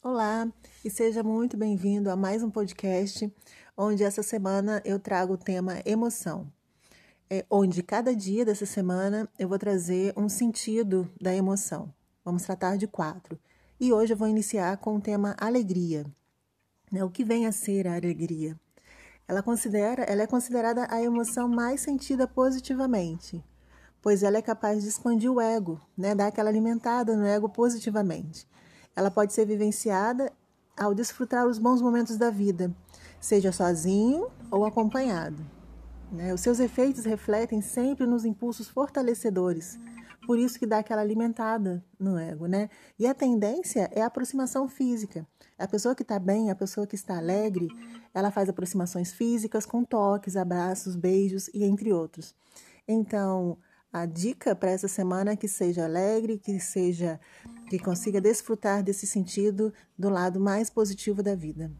Olá e seja muito bem-vindo a mais um podcast, onde essa semana eu trago o tema emoção. É, onde cada dia dessa semana eu vou trazer um sentido da emoção. Vamos tratar de quatro. E hoje eu vou iniciar com o tema alegria. Né, o que vem a ser a alegria? Ela, considera, ela é considerada a emoção mais sentida positivamente, pois ela é capaz de expandir o ego, né, dar aquela alimentada no ego positivamente. Ela pode ser vivenciada ao desfrutar os bons momentos da vida, seja sozinho ou acompanhado. Né? Os seus efeitos refletem sempre nos impulsos fortalecedores, por isso que dá aquela alimentada no ego, né? E a tendência é a aproximação física. A pessoa que está bem, a pessoa que está alegre, ela faz aproximações físicas com toques, abraços, beijos e entre outros. Então, a dica para essa semana é que seja alegre, que seja que consiga desfrutar desse sentido do lado mais positivo da vida.